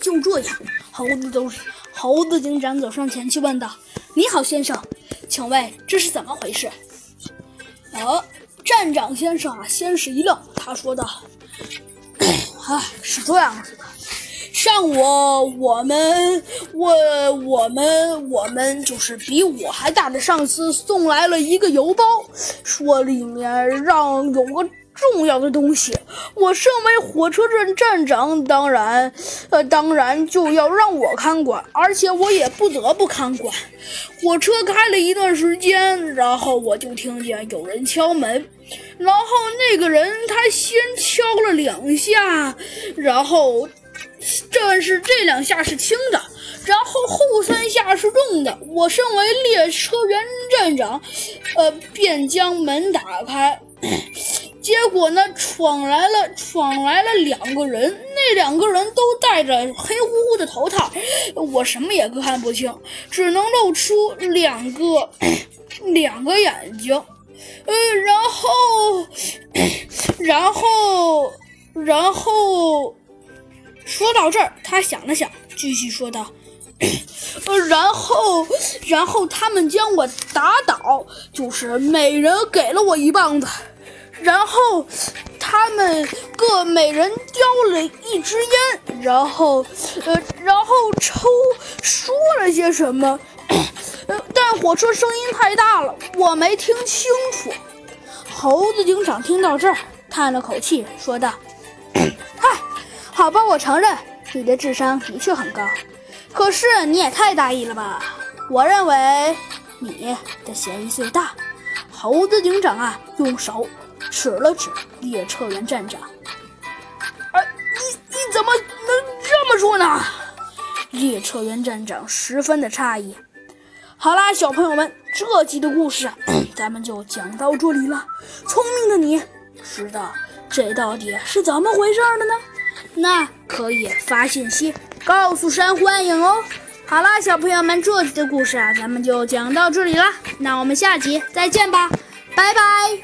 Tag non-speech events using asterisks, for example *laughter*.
就这样，猴子都是猴子警长走上前去问道：“你好，先生，请问这是怎么回事？”啊，站长先生啊，先是一愣，他说道：“啊，是这样子的。”上午，我们我我们我们就是比我还大的上司送来了一个邮包，说里面让有个重要的东西。我身为火车站站长，当然，呃，当然就要让我看管，而且我也不得不看管。火车开了一段时间，然后我就听见有人敲门，然后那个人他先敲了两下，然后。这是这两下是轻的，然后后三下是重的。我身为列车员站长，呃，便将门打开。结果呢，闯来了，闯来了两个人。那两个人都戴着黑乎乎的头套，我什么也看不清，只能露出两个 *coughs* 两个眼睛。呃，然后，*coughs* 然后，然后。说到这儿，他想了想，继续说道：“ *coughs* 呃，然后，然后他们将我打倒，就是每人给了我一棒子，然后他们各每人叼了一支烟，然后，呃，然后抽说了些什么，呃，*coughs* 但火车声音太大了，我没听清楚。”猴子警长听到这儿，叹了口气，说道。嗨好吧，我承认你的智商的确很高，可是你也太大意了吧？我认为你的嫌疑最大。猴子警长啊，用手指了指列车员站长。哎，你你怎么能这么说呢？列车员站长十分的诧异。好啦，小朋友们，这集的故事 *clears throat* 咱们就讲到这里了。聪明的你，知道这到底是怎么回事的呢？那可以发信息告诉山欢迎哦。好啦，小朋友们，这集的故事啊，咱们就讲到这里啦。那我们下集再见吧，拜拜。